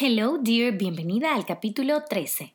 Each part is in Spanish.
Hello, dear, bienvenida al capítulo 13.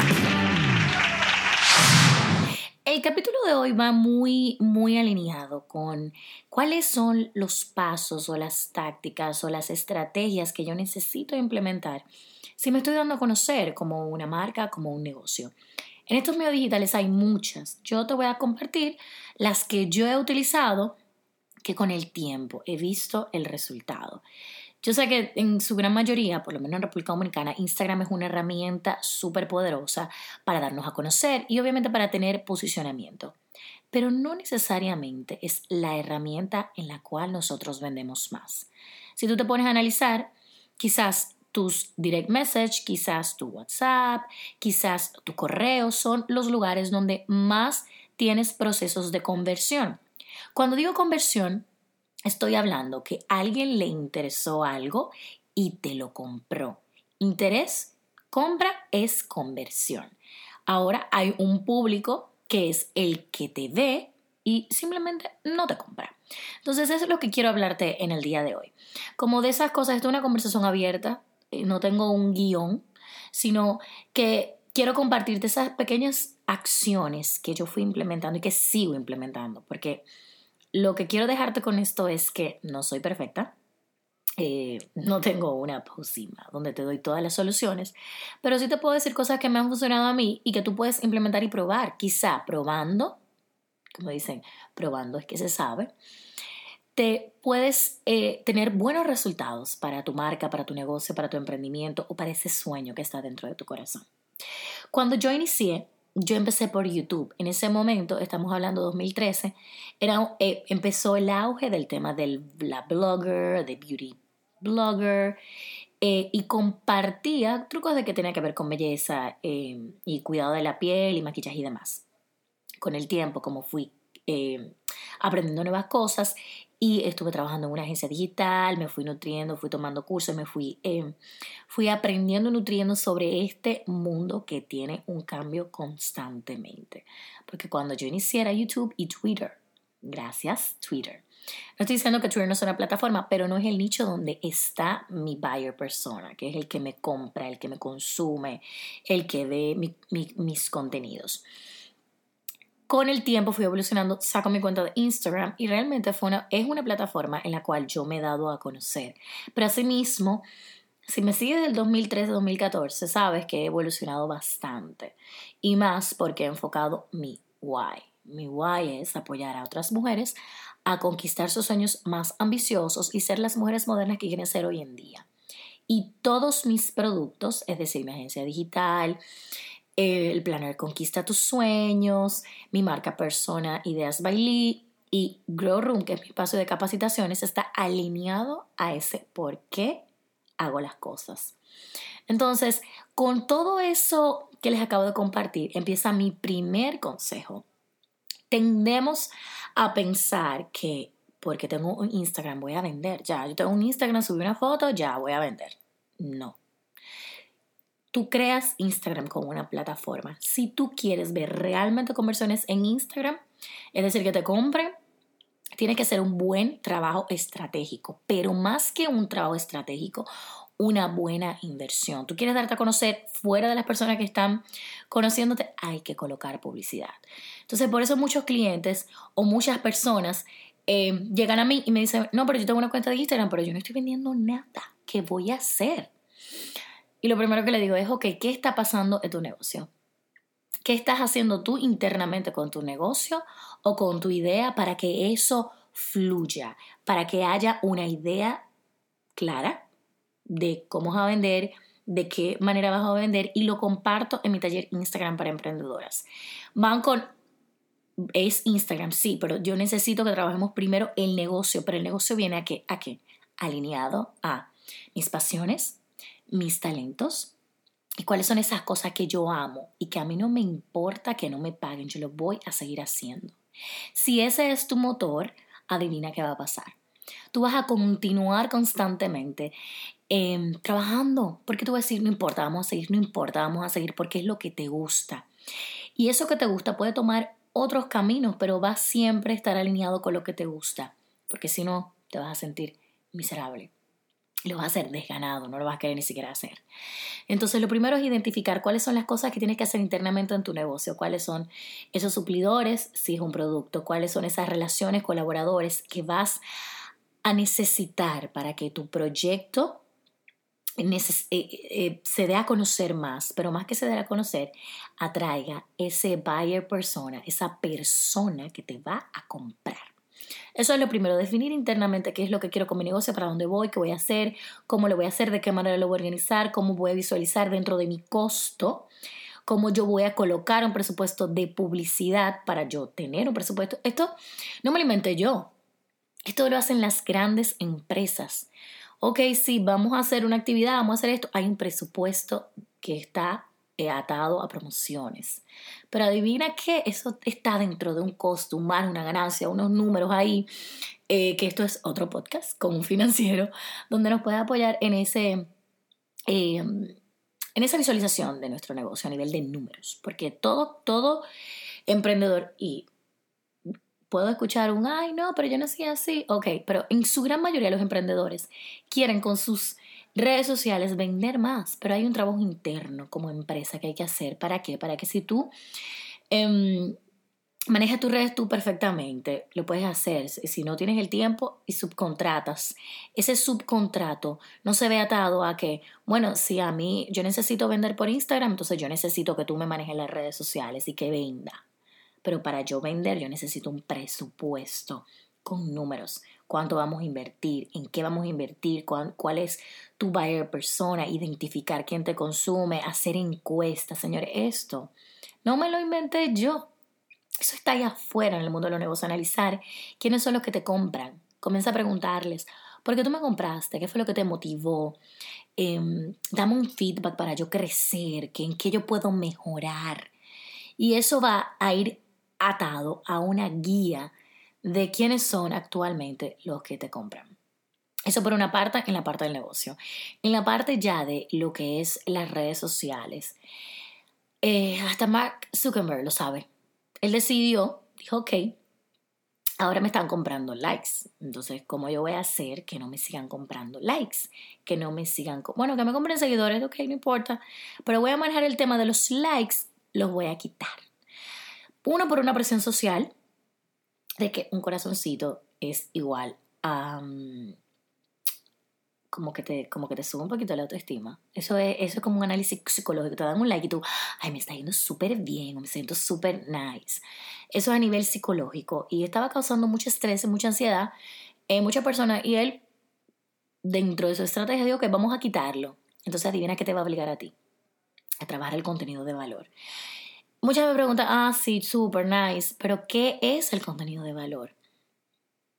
El capítulo de hoy va muy, muy alineado con cuáles son los pasos o las tácticas o las estrategias que yo necesito implementar si me estoy dando a conocer como una marca, como un negocio. En estos medios digitales hay muchas. Yo te voy a compartir las que yo he utilizado que con el tiempo he visto el resultado. Yo sé que en su gran mayoría, por lo menos en República Dominicana, Instagram es una herramienta súper poderosa para darnos a conocer y obviamente para tener posicionamiento. Pero no necesariamente es la herramienta en la cual nosotros vendemos más. Si tú te pones a analizar, quizás tus direct message, quizás tu WhatsApp, quizás tu correo son los lugares donde más tienes procesos de conversión. Cuando digo conversión, Estoy hablando que alguien le interesó algo y te lo compró. Interés, compra es conversión. Ahora hay un público que es el que te ve y simplemente no te compra. Entonces eso es lo que quiero hablarte en el día de hoy. Como de esas cosas, esto es una conversación abierta, eh, no tengo un guion, sino que quiero compartirte esas pequeñas acciones que yo fui implementando y que sigo implementando, porque lo que quiero dejarte con esto es que no soy perfecta. Eh, no tengo una pócima donde te doy todas las soluciones, pero sí te puedo decir cosas que me han funcionado a mí y que tú puedes implementar y probar. Quizá probando, como dicen, probando es que se sabe, te puedes eh, tener buenos resultados para tu marca, para tu negocio, para tu emprendimiento o para ese sueño que está dentro de tu corazón. Cuando yo inicié, yo empecé por YouTube. En ese momento, estamos hablando de 2013, era, eh, empezó el auge del tema del la blogger, de beauty blogger, eh, y compartía trucos de que tenía que ver con belleza eh, y cuidado de la piel y maquillaje y demás. Con el tiempo, como fui aprendiendo nuevas cosas y estuve trabajando en una agencia digital, me fui nutriendo, fui tomando cursos, me fui, eh, fui aprendiendo y nutriendo sobre este mundo que tiene un cambio constantemente. Porque cuando yo inicié YouTube y Twitter, gracias Twitter. No estoy diciendo que Twitter no es una plataforma, pero no es el nicho donde está mi buyer persona, que es el que me compra, el que me consume, el que ve mis contenidos con el tiempo fui evolucionando, saco mi cuenta de Instagram y realmente fue es una plataforma en la cual yo me he dado a conocer. Pero asimismo, si me sigues del 2013-2014, sabes que he evolucionado bastante. Y más porque he enfocado mi why. Mi why es apoyar a otras mujeres a conquistar sus sueños más ambiciosos y ser las mujeres modernas que quieren ser hoy en día. Y todos mis productos, es decir, mi agencia digital, el Planner Conquista tus Sueños, mi marca persona Ideas Bailey y Grow Room, que es mi espacio de capacitaciones, está alineado a ese por qué hago las cosas. Entonces, con todo eso que les acabo de compartir, empieza mi primer consejo. Tendemos a pensar que porque tengo un Instagram voy a vender. Ya, yo tengo un Instagram, subí una foto, ya voy a vender. No tú creas Instagram como una plataforma. Si tú quieres ver realmente conversiones en Instagram, es decir, que te compren, tiene que ser un buen trabajo estratégico, pero más que un trabajo estratégico, una buena inversión. Tú quieres darte a conocer fuera de las personas que están conociéndote, hay que colocar publicidad. Entonces, por eso muchos clientes o muchas personas eh, llegan a mí y me dicen, no, pero yo tengo una cuenta de Instagram, pero yo no estoy vendiendo nada. ¿Qué voy a hacer? Y lo primero que le digo es, ok, ¿qué está pasando en tu negocio? ¿Qué estás haciendo tú internamente con tu negocio o con tu idea para que eso fluya, para que haya una idea clara de cómo vas a vender, de qué manera vas a vender y lo comparto en mi taller Instagram para emprendedoras. Van con es Instagram, sí, pero yo necesito que trabajemos primero el negocio, pero el negocio viene a qué? A qué? Alineado a mis pasiones, mis talentos y cuáles son esas cosas que yo amo y que a mí no me importa que no me paguen, yo lo voy a seguir haciendo. Si ese es tu motor, adivina qué va a pasar. Tú vas a continuar constantemente em, trabajando, porque tú vas a decir, no importa, vamos a seguir, no importa, vamos a seguir, porque es lo que te gusta. Y eso que te gusta puede tomar otros caminos, pero va siempre a estar alineado con lo que te gusta, porque si no, te vas a sentir miserable. Lo vas a hacer desganado, no lo vas a querer ni siquiera hacer. Entonces, lo primero es identificar cuáles son las cosas que tienes que hacer internamente en tu negocio, cuáles son esos suplidores, si es un producto, cuáles son esas relaciones, colaboradores que vas a necesitar para que tu proyecto eh, eh, se dé a conocer más, pero más que se dé a conocer, atraiga ese buyer persona, esa persona que te va a comprar. Eso es lo primero, definir internamente qué es lo que quiero con mi negocio, para dónde voy, qué voy a hacer, cómo lo voy a hacer, de qué manera lo voy a organizar, cómo voy a visualizar dentro de mi costo, cómo yo voy a colocar un presupuesto de publicidad para yo tener un presupuesto. Esto no me lo inventé yo, esto lo hacen las grandes empresas. Ok, sí, vamos a hacer una actividad, vamos a hacer esto. Hay un presupuesto que está atado a promociones. Pero adivina que eso está dentro de un costo, margen, una ganancia, unos números ahí, eh, que esto es otro podcast con un financiero, donde nos puede apoyar en ese... Em, en esa visualización de nuestro negocio a nivel de números, porque todo, todo emprendedor, y puedo escuchar un, ay, no, pero yo no soy así. Ok, pero en su gran mayoría los emprendedores quieren con sus redes sociales vender más, pero hay un trabajo interno como empresa que hay que hacer. ¿Para qué? Para que si tú em, manejas tus redes tú perfectamente, lo puedes hacer. Si no tienes el tiempo y subcontratas, ese subcontrato no se ve atado a que, bueno, si a mí yo necesito vender por Instagram, entonces yo necesito que tú me manejes las redes sociales y que venda. Pero para yo vender yo necesito un presupuesto con números. ¿Cuánto vamos a invertir? ¿En qué vamos a invertir? ¿Cuál, es tu buyer persona? Identificar quién te consume, hacer encuestas. Señores, esto no me lo inventé yo. Eso está allá afuera en el mundo de los negocios. Analizar quiénes son los que te compran. Comienza a preguntarles, ¿por qué tú me compraste? ¿Qué fue lo que te motivó? Em, dame un feedback para yo crecer, en qué yo puedo mejorar. Y eso va a ir atado a una guía de quiénes son actualmente los que te compran. Eso por una parte en la parte del negocio. En la parte ya de lo que es las redes sociales, eh, hasta Mark Zuckerberg lo sabe. Él decidió, dijo, ok, ahora me están comprando likes. Entonces, ¿cómo yo voy a hacer que no me sigan comprando likes? Que no me sigan, bueno, que me compren seguidores, ok, no importa. Pero voy a manejar el tema de los likes, los voy a quitar. Uno, por una presión social de que un corazoncito es igual a... Mm, como que, te, como que te sube un poquito la autoestima. Eso es, eso es como un análisis psicológico. Te dan un like y tú, ay, me está yendo súper bien, me siento súper nice. Eso es a nivel psicológico. Y estaba causando mucho estrés, mucha ansiedad en muchas personas. Y él, dentro de su estrategia, dijo que vamos a quitarlo. Entonces adivina qué te va a obligar a ti. A trabajar el contenido de valor. Muchas me preguntan, ah, sí, super nice, pero ¿qué es el contenido de valor?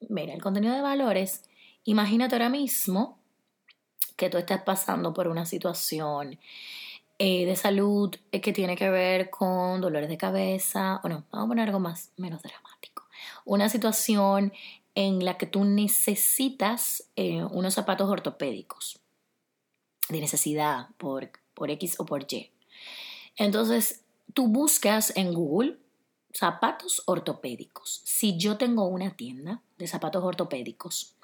Mira, el contenido de valor es, imagínate ahora mismo que tú estás pasando por una situación eh, de salud eh, que tiene que ver con dolores de cabeza, o no, vamos a poner algo más, menos dramático. Una situación en la que tú necesitas eh, unos zapatos ortopédicos de necesidad por, por X o por Y. Entonces, tú buscas en Google zapatos ortopédicos. Si yo tengo una tienda de zapatos ortopédicos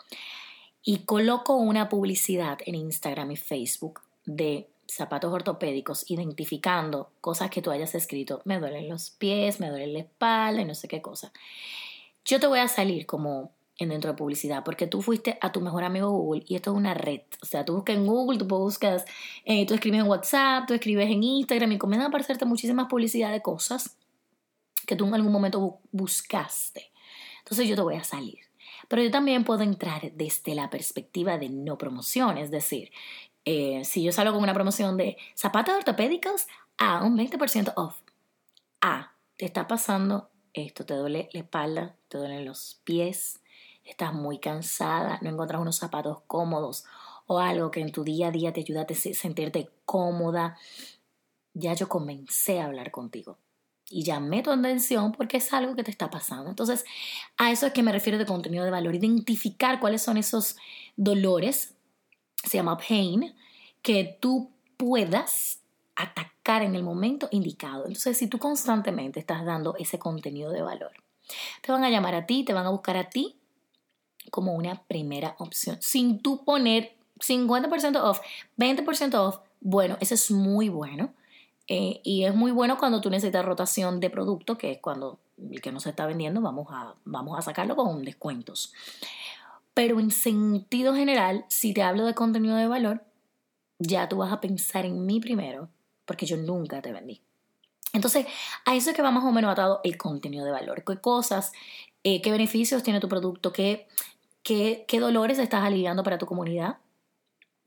y coloco una publicidad en Instagram y Facebook de zapatos ortopédicos identificando cosas que tú hayas escrito, me duelen los pies, me duele la espalda y no sé qué cosa. Yo te voy a salir como en dentro de publicidad, porque tú fuiste a tu mejor amigo Google y esto es una red. O sea, tú buscas en Google, tú buscas, eh, tú escribes en WhatsApp, tú escribes en Instagram y comienzan a aparecerte muchísimas publicidad de cosas que tú en algún momento buscaste. Entonces yo te voy a salir. Pero yo también puedo entrar desde la perspectiva de no promoción, es decir, eh, si yo salgo con una promoción de zapatos ortopédicos a un 20% off. Ah, te está pasando esto, te duele la espalda, te duelen los pies, estás muy cansada, no encuentras unos zapatos cómodos o algo que en tu día a día te ayuda a sentirte cómoda, ya yo comencé a hablar contigo y llamé tu atención porque es algo que te está pasando. Entonces, a eso es que me refiero de contenido de valor, identificar cuáles son esos dolores, se llama pain, que tú puedas atacar en el momento indicado. Entonces, si tú constantemente estás dando ese contenido de valor, te van a llamar a ti, te van a buscar a ti como una primera opción, sin tú poner 50% off, 20% off. Bueno, eso es muy bueno eh, y es muy bueno cuando tú necesitas rotación de producto, que es cuando el que no se está vendiendo vamos a, vamos a sacarlo con descuentos. Pero en sentido general, si te hablo de contenido de valor, ya tú vas a pensar en mí primero, porque yo nunca te vendí. Entonces, a eso es que va más o menos atado el contenido de valor. ¿Qué cosas, eh, qué beneficios tiene tu producto? ¿Qué, qué, qué dolores estás aliviando para tu comunidad?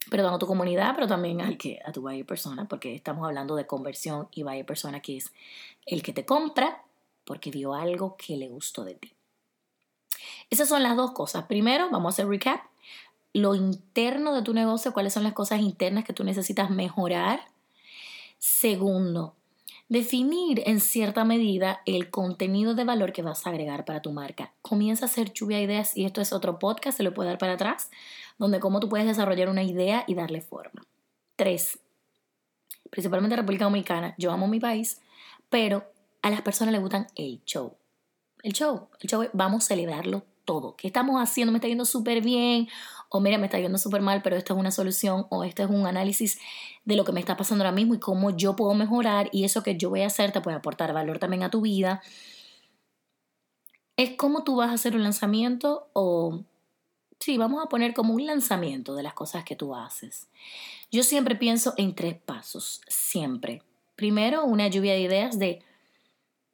perdón, a tu comunidad, pero también al que, a tu buyer persona, porque estamos hablando de conversión y buyer persona, que es el que te compra porque vio algo que le gustó de ti. Esas son las dos cosas. Primero, vamos a hacer recap. Lo interno de tu negocio, cuáles son las cosas internas que tú necesitas mejorar. Segundo, definir en cierta medida el contenido de valor que vas a agregar para tu marca. Comienza a hacer lluvia de ideas y esto es otro podcast, se lo puede dar para atrás, donde cómo tú puedes desarrollar una idea y darle forma. Tres, principalmente República Dominicana, yo amo mi país, pero a las personas les gustan el show. El show, el show, vamos a celebrarlo todo. ¿Qué estamos haciendo? ¿Me está yendo súper bien? O mira, me está yendo súper mal, pero esta es una solución o este es un análisis de lo que me está pasando ahora mismo y cómo yo puedo mejorar y eso que yo voy a hacer te puede aportar valor también a tu vida. Es cómo tú vas a hacer un lanzamiento o Sí, vamos a poner como un lanzamiento de las cosas que tú haces. Yo siempre pienso en tres pasos, siempre. Primero, una lluvia de ideas de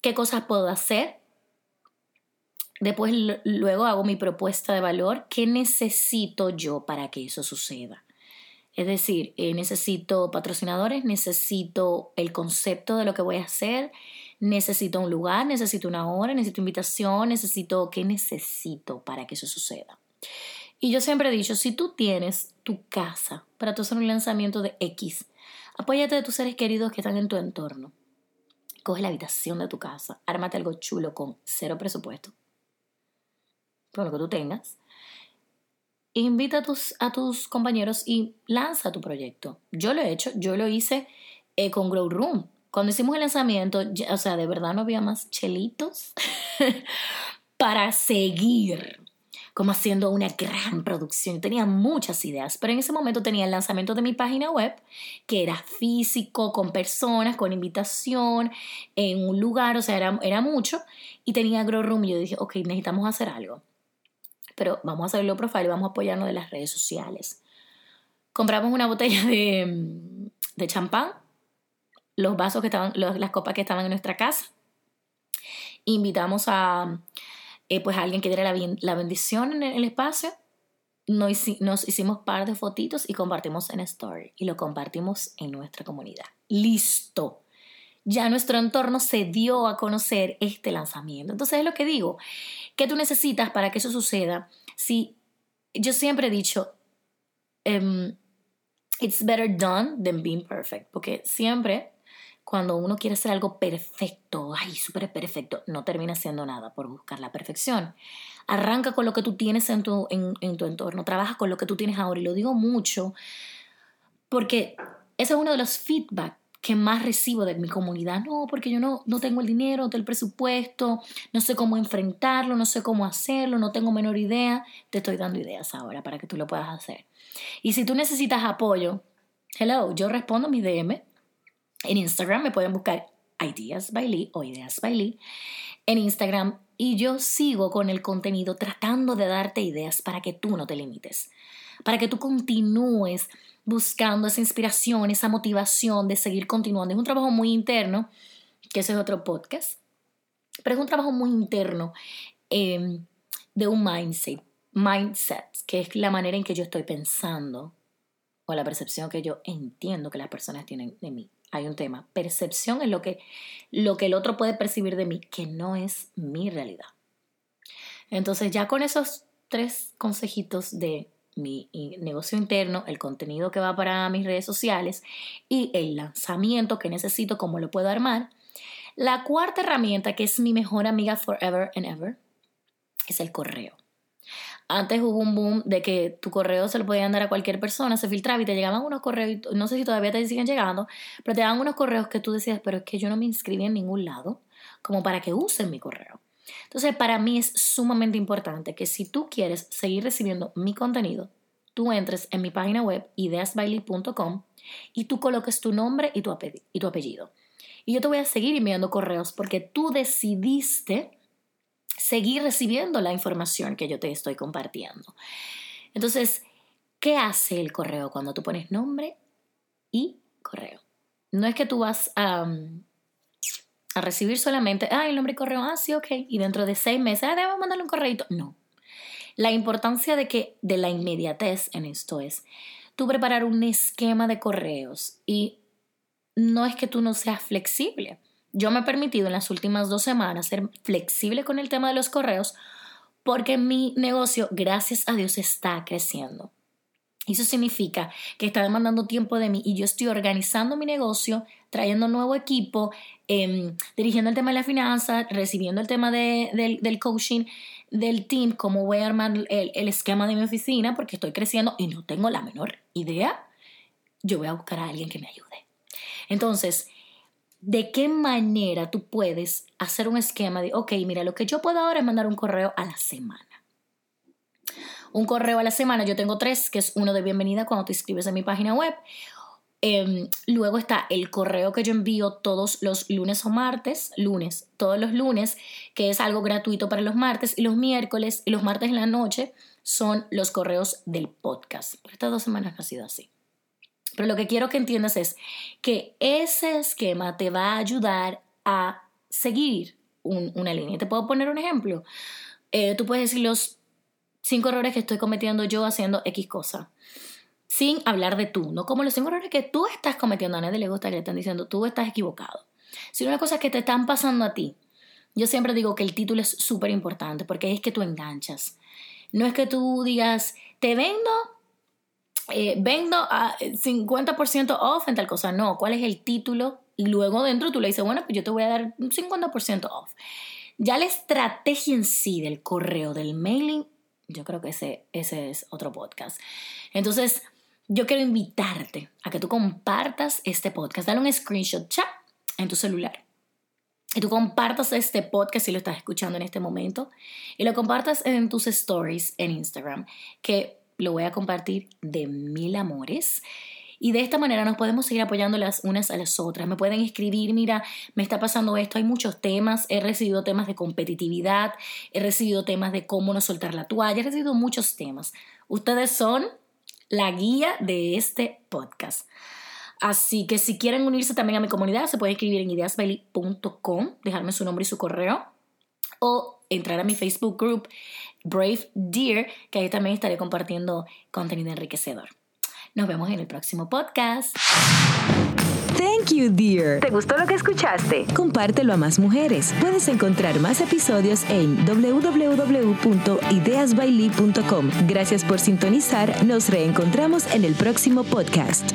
qué cosas puedo hacer. Después, luego hago mi propuesta de valor. ¿Qué necesito yo para que eso suceda? Es decir, eh, necesito patrocinadores, necesito el concepto de lo que voy a hacer, necesito un lugar, necesito una hora, necesito invitación, necesito qué necesito para que eso suceda. Y yo siempre he dicho, si tú tienes tu casa para tú hacer un lanzamiento de X, apóyate de tus seres queridos que están en tu entorno. Coge la habitación de tu casa, ármate algo chulo con cero presupuesto, con lo que tú tengas. Invita a tus, a tus compañeros y lanza tu proyecto. Yo lo he hecho, yo lo hice eh, con Grow Room. Cuando hicimos el lanzamiento, o sea, de verdad no había más chelitos para seguir como haciendo una gran producción. Tenía muchas ideas, pero en ese momento tenía el lanzamiento de mi página web, que era físico, con personas, con invitación, en un lugar, o sea, era, era mucho. Y tenía Grow Room y yo dije, ok, necesitamos hacer algo. Pero vamos a hacerlo profile y vamos a apoyarnos de las redes sociales. Compramos una botella de, de champán, los vasos que estaban, las copas que estaban en nuestra casa. Invitamos a eh, pues alguien que diera la, bendición en el espacio, nos, nos hicimos par de fotitos y compartimos en Story y lo compartimos en nuestra comunidad. Listo. Ya nuestro entorno se dio a conocer este lanzamiento. Entonces es lo que digo, ¿qué tú necesitas para que eso suceda? Si yo siempre he dicho, um, it's better done than being perfect, porque siempre cuando uno quiere hacer algo perfecto, ay, súper perfecto, no termina siendo nada por buscar la perfección. Arranca con lo que tú tienes en tu, en, tu entorno, trabaja con lo que tú tienes ahora. Y lo digo mucho porque ese es uno de los feedback que más recibo de mi comunidad. No, porque yo no, no tengo el dinero, no tengo el presupuesto, no sé cómo enfrentarlo, no sé cómo hacerlo, no tengo menor idea. Te estoy dando ideas ahora para que tú lo puedas hacer. Y si tú necesitas apoyo, hello, yo respondo mi DM en Instagram me pueden buscar Ideas by Lee o Ideas by Lee en Instagram y yo sigo con el contenido tratando de darte ideas para que tú no te limites, para que tú continúes buscando esa inspiración, esa motivación de seguir continuando. Es un trabajo muy interno, que ese es otro podcast, pero es un trabajo muy interno em, de un mindset, mindset, que es la manera en que yo estoy pensando o la percepción que yo entiendo que las personas tienen de mí hay un tema. Percepción es lo que, lo que el otro puede percibir de mí, que no es mi realidad. Entonces ya con esos tres consejitos de mi negocio interno, el contenido que va para mis redes sociales y el lanzamiento que necesito, cómo lo puedo armar. La cuarta herramienta, que es mi mejor amiga forever and ever, es el correo. Antes hubo un boom de que tu correo se lo podían dar a cualquier persona, se filtraba y te llegaban unos correos, no sé si todavía te siguen llegando, pero te daban unos correos que tú decías, pero es que yo no me inscribí en ningún lado, como para que usen mi correo. Entonces, para mí es sumamente importante que si tú quieres seguir recibiendo mi contenido, tú entres en mi página web ideasbailey.com y tú coloques tu nombre y tu, apellido. Y yo te voy a seguir enviando correos porque tú decidiste seguir recibiendo la información que yo te estoy compartiendo. Entonces, ¿qué hace el correo cuando tú pones nombre y correo? No es que tú vas a, a recibir solamente, ah, el nombre y correo, ah, ok, y dentro de seis meses, ah, debo mandarle un correo. No. La importancia de que, de la inmediatez en esto es, tú preparar un esquema de correos y no es que tú no seas flexible. Yo me he permitido en las últimas dos semanas ser flexible con el tema de los correos porque mi negocio, gracias a Dios, está creciendo. Eso significa que está demandando tiempo de mí y yo estoy organizando mi negocio, trayendo nuevo equipo, em, dirigiendo el tema de la finanza, recibiendo el tema del, coaching del team, cómo voy a armar el, el, esquema de mi oficina, porque estoy creciendo y no tengo la menor idea. Yo voy a buscar a alguien que me ayude. Entonces, ¿de qué manera tú puedes hacer un esquema de, ok, mira, lo que yo puedo ahora es mandar un correo a la semana? Un correo a la semana. Yo tengo tres, que es uno de bienvenida cuando te inscribes en mi página web. Em, luego está el correo que yo envío todos los lunes o martes, lunes, todos los lunes, que es algo gratuito para los martes, y los miércoles y los martes en la noche son los correos del podcast. Por estas dos semanas ha sido así. Pero lo que quiero que entiendas es que ese esquema te va a ayudar a seguir una línea. Te puedo poner un ejemplo. Eh, tú puedes decir los cinco errores que estoy cometiendo yo haciendo X cosa. Sin hablar de tú, no como los cinco errores que tú estás cometiendo. A nadie le gusta le están diciendo tú estás equivocado. Sino las cosas que te están pasando a ti. Yo siempre digo que el título es súper importante porque es que tú enganchas. No es que tú digas, te vendo, eh, vendo a 50% off en tal cosa. No, ¿cuál es el título? Y luego dentro tú le dices, bueno, pues yo te voy a dar un 50% off. Ya la estrategia en sí del correo, del mailing, yo creo que ese, ese es otro podcast. Entonces, yo quiero invitarte a que tú compartas este podcast. Dale un screenshot chat en tu celular. Y tú compartas este podcast si lo estás escuchando en este momento. Y lo compartas en tus stories en Instagram, que lo voy a compartir de mil amores. Y de esta manera nos podemos seguir apoyando las unas a las otras. Me pueden escribir, mira, me está pasando esto, hay muchos temas, he recibido temas de competitividad, he recibido temas de cómo no soltar la toalla, he recibido muchos temas. Ustedes son la guía de este podcast. Así que si quieren unirse también a mi comunidad, se pueden escribir en ideasbailey.com, dejarme su nombre y su correo, o entrar a mi Facebook group Brave Deer, que ahí también estaré compartiendo contenido enriquecedor. Nos vemos en el próximo podcast. Thank you, dear. ¿Te gustó lo que escuchaste? Compártelo a más mujeres. Puedes encontrar más episodios en www.ideasbailey.com. Gracias por sintonizar. Nos reencontramos en el próximo podcast.